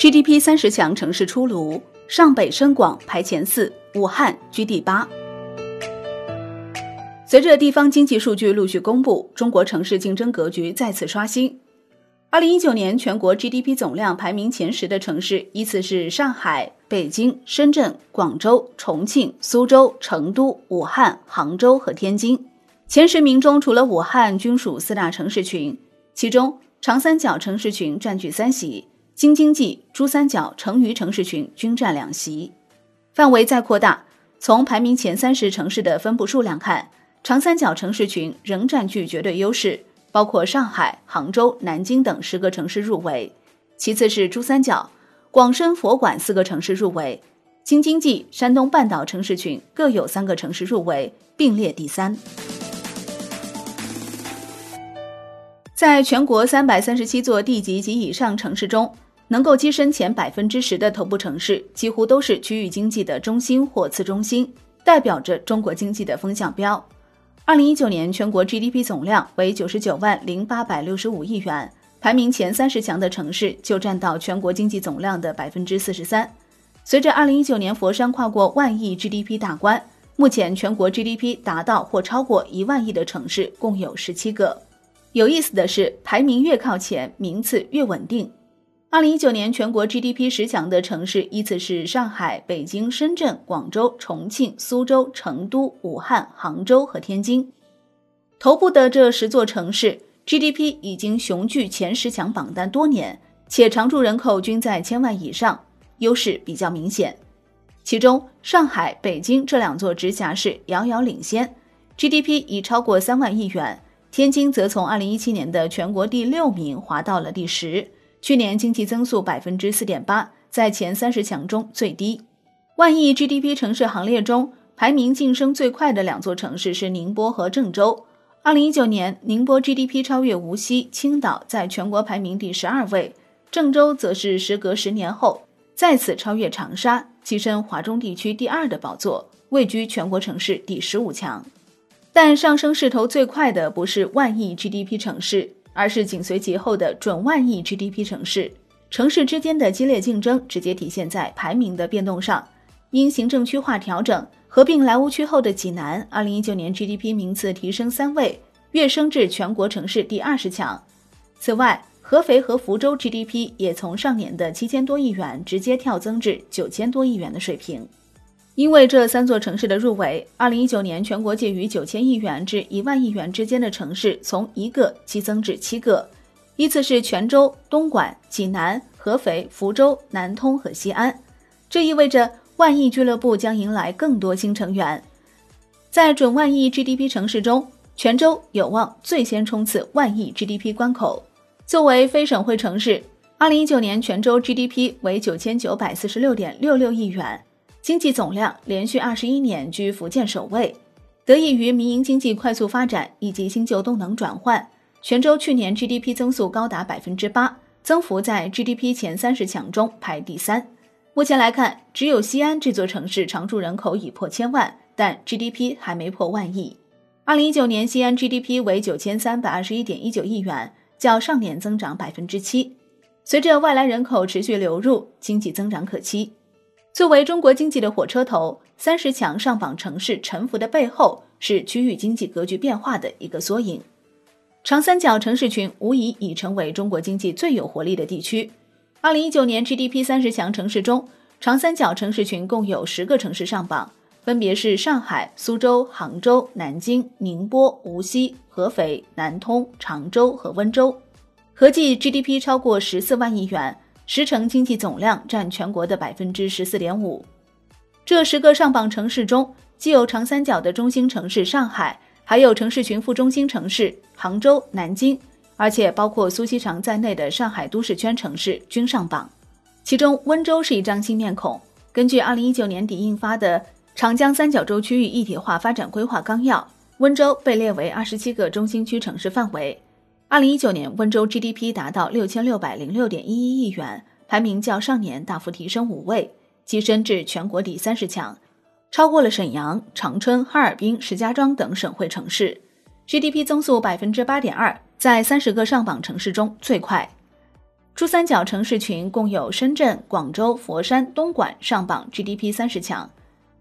GDP 三十强城市出炉，上北深广排前四，武汉居第八。随着地方经济数据陆续公布，中国城市竞争格局再次刷新。二零一九年全国 GDP 总量排名前十的城市依次是上海、北京、深圳、广州、重庆、苏州、成都、武汉、杭州和天津。前十名中，除了武汉，均属四大城市群，其中长三角城市群占据三席。京津冀、珠三角、成渝城市群均占两席，范围再扩大，从排名前三十城市的分布数量看，长三角城市群仍占据绝对优势，包括上海、杭州、南京等十个城市入围，其次是珠三角、广深、佛管四个城市入围，京津冀、山东半岛城市群各有三个城市入围，并列第三。在全国三百三十七座地级及以上城市中，能够跻身前百分之十的头部城市，几乎都是区域经济的中心或次中心，代表着中国经济的风向标。二零一九年全国 GDP 总量为九十九万零八百六十五亿元，排名前三十强的城市就占到全国经济总量的百分之四十三。随着二零一九年佛山跨过万亿 GDP 大关，目前全国 GDP 达到或超过一万亿的城市共有十七个。有意思的是，排名越靠前，名次越稳定。二零一九年全国 GDP 十强的城市依次是上海、北京、深圳、广州、重庆、苏州、成都、武汉、杭州和天津。头部的这十座城市 GDP 已经雄踞前十强榜单多年，且常住人口均在千万以上，优势比较明显。其中，上海、北京这两座直辖市遥遥领先，GDP 已超过三万亿元。天津则从二零一七年的全国第六名滑到了第十。去年经济增速百分之四点八，在前三十强中最低。万亿 GDP 城市行列中，排名晋升最快的两座城市是宁波和郑州。二零一九年，宁波 GDP 超越无锡、青岛，在全国排名第十二位；郑州则是时隔十年后再次超越长沙，跻身华中地区第二的宝座，位居全国城市第十五强。但上升势头最快的不是万亿 GDP 城市。而是紧随其后的准万亿 GDP 城市，城市之间的激烈竞争直接体现在排名的变动上。因行政区划调整，合并莱芜区后的济南，2019年 GDP 名次提升三位，跃升至全国城市第二十强。此外，合肥和福州 GDP 也从上年的七千多亿元直接跳增至九千多亿元的水平。因为这三座城市的入围，二零一九年全国介于九千亿元至一万亿元之间的城市从一个激增至七个，依次是泉州、东莞、济南、合肥、福州、南通和西安。这意味着万亿俱乐部将迎来更多新成员。在准万亿 GDP 城市中，泉州有望最先冲刺万亿 GDP 关口。作为非省会城市，二零一九年泉州 GDP 为九千九百四十六点六六亿元。经济总量连续二十一年居福建首位，得益于民营经济快速发展以及新旧动能转换，泉州去年 GDP 增速高达百分之八，增幅在 GDP 前三十强中排第三。目前来看，只有西安这座城市常住人口已破千万，但 GDP 还没破万亿。二零一九年西安 GDP 为九千三百二十一点一九亿元，较上年增长百分之七。随着外来人口持续流入，经济增长可期。作为中国经济的火车头，三十强上榜城市沉浮的背后，是区域经济格局变化的一个缩影。长三角城市群无疑已成为中国经济最有活力的地区。二零一九年 GDP 三十强城市中，长三角城市群共有十个城市上榜，分别是上海、苏州、杭州、南京、宁波、无锡、合肥、南通、常州和温州，合计 GDP 超过十四万亿元。十城经济总量占全国的百分之十四点五。这十个上榜城市中，既有长三角的中心城市上海，还有城市群副中心城市杭州、南京，而且包括苏锡常在内的上海都市圈城市均上榜。其中，温州是一张新面孔。根据二零一九年底印发的《长江三角洲区域一体化发展规划纲要》，温州被列为二十七个中心区城市范围。二零一九年，温州 GDP 达到六千六百零六点一一亿元，排名较上年大幅提升五位，跻身至全国第三十强，超过了沈阳、长春、哈尔滨、石家庄等省会城市。GDP 增速百分之八点二，在三十个上榜城市中最快。珠三角城市群共有深圳、广州、佛山、东莞上榜 GDP 三十强，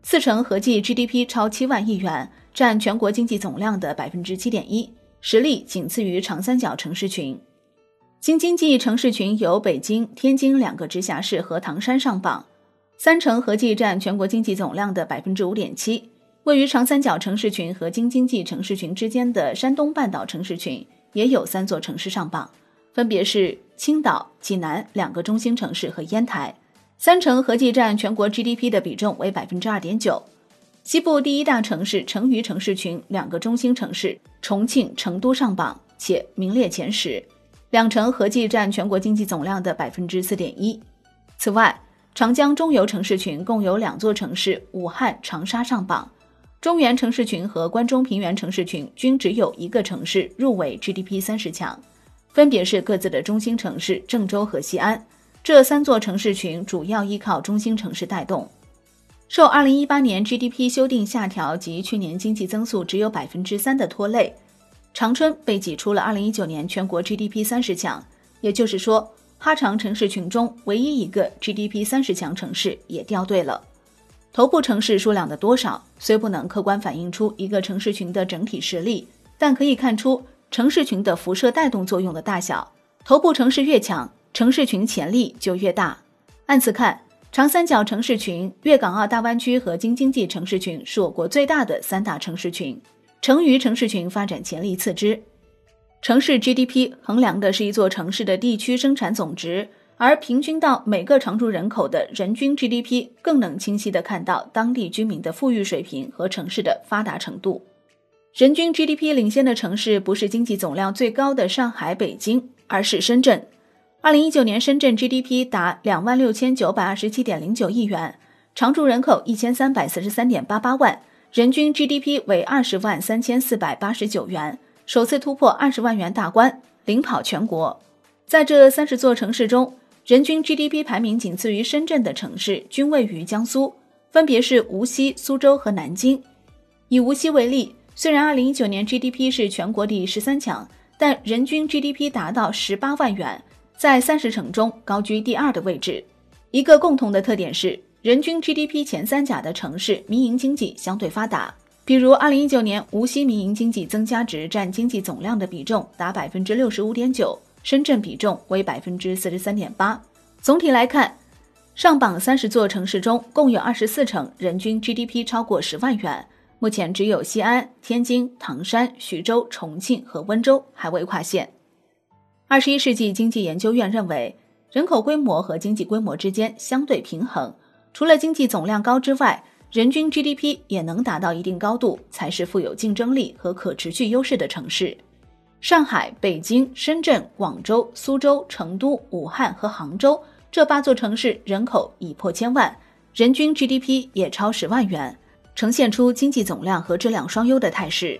四城合计 GDP 超七万亿元，占全国经济总量的百分之七点一，实力仅次于长三角城市群。新经济城市群由北京、天津两个直辖市和唐山上榜，三城合计占全国经济总量的百分之五点七。位于长三角城市群和京津冀城市群之间的山东半岛城市群也有三座城市上榜。分别是青岛、济南两个中心城市和烟台，三城合计占全国 GDP 的比重为百分之二点九。西部第一大城市成渝城市群两个中心城市重庆、成都上榜，且名列前十，两城合计占全国经济总量的百分之四点一。此外，长江中游城市群共有两座城市武汉、长沙上榜，中原城市群和关中平原城市群均只有一个城市入围 GDP 三十强。分别是各自的中心城市郑州和西安，这三座城市群主要依靠中心城市带动。受2018年 GDP 修订下调及去年经济增速只有百分之三的拖累，长春被挤出了2019年全国 GDP 三十强。也就是说，哈长城市群中唯一一个 GDP 三十强城市也掉队了。头部城市数量的多少虽不能客观反映出一个城市群的整体实力，但可以看出。城市群的辐射带动作用的大小，头部城市越强，城市群潜力就越大。按此看，长三角城市群、粤港澳大湾区和京津冀城市群是我国最大的三大城市群，成渝城市群发展潜力次之。城市 GDP 衡量的是一座城市的地区生产总值，而平均到每个常住人口的人均 GDP 更能清晰地看到当地居民的富裕水平和城市的发达程度。人均 GDP 领先的城市不是经济总量最高的上海、北京，而是深圳。二零一九年，深圳 GDP 达两万六千九百二十七点零九亿元，常住人口一千三百四十三点八八万，人均 GDP 为二十万三千四百八十九元，首次突破二十万元大关，领跑全国。在这三十座城市中，人均 GDP 排名仅次于深圳的城市均位于江苏，分别是无锡、苏州和南京。以无锡为例。虽然二零一九年 GDP 是全国第十三强，但人均 GDP 达到十八万元，在三十城中高居第二的位置。一个共同的特点是，人均 GDP 前三甲的城市民营经济相对发达。比如，二零一九年无锡民营经济增加值占经济总量的比重达百分之六十五点九，深圳比重为百分之四十三点八。总体来看，上榜三十座城市中，共有二十四城人均 GDP 超过十万元。目前只有西安、天津、唐山、徐州、重庆和温州还未跨线。二十一世纪经济研究院认为，人口规模和经济规模之间相对平衡，除了经济总量高之外，人均 GDP 也能达到一定高度，才是富有竞争力和可持续优势的城市。上海、北京、深圳、广州、苏州、成都、武汉和杭州这八座城市人口已破千万，人均 GDP 也超十万元。呈现出经济总量和质量双优的态势。